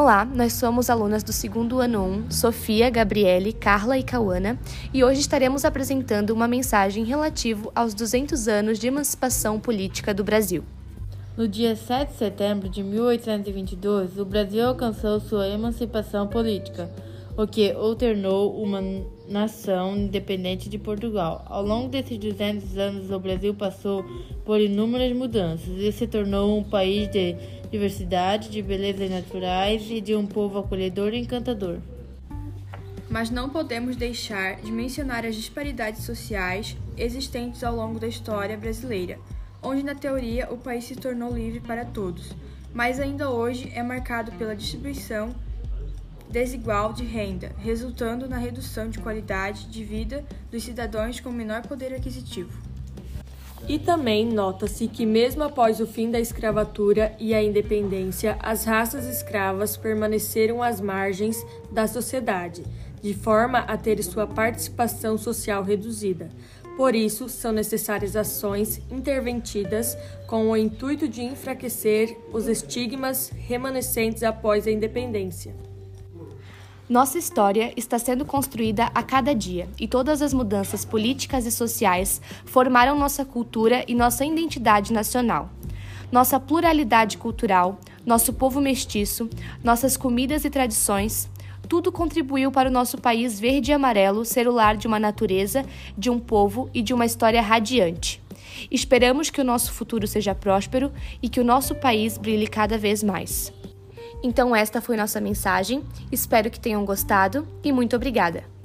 Olá, nós somos alunas do segundo ano 1, Sofia, Gabriele, Carla e Cauana, e hoje estaremos apresentando uma mensagem relativa aos 200 anos de emancipação política do Brasil. No dia 7 de setembro de 1822, o Brasil alcançou sua emancipação política, o que o tornou uma nação independente de Portugal. Ao longo desses 200 anos, o Brasil passou por inúmeras mudanças e se tornou um país de diversidade, de belezas naturais e de um povo acolhedor e encantador. Mas não podemos deixar de mencionar as disparidades sociais existentes ao longo da história brasileira, onde na teoria o país se tornou livre para todos, mas ainda hoje é marcado pela distribuição desigual de renda, resultando na redução de qualidade de vida dos cidadãos com menor poder aquisitivo. E também nota-se que, mesmo após o fim da escravatura e a independência, as raças escravas permaneceram às margens da sociedade, de forma a ter sua participação social reduzida. Por isso, são necessárias ações interventidas com o intuito de enfraquecer os estigmas remanescentes após a independência. Nossa história está sendo construída a cada dia e todas as mudanças políticas e sociais formaram nossa cultura e nossa identidade nacional. Nossa pluralidade cultural, nosso povo mestiço, nossas comidas e tradições, tudo contribuiu para o nosso país verde e amarelo ser o lar de uma natureza, de um povo e de uma história radiante. Esperamos que o nosso futuro seja próspero e que o nosso país brilhe cada vez mais. Então, esta foi nossa mensagem. Espero que tenham gostado e muito obrigada!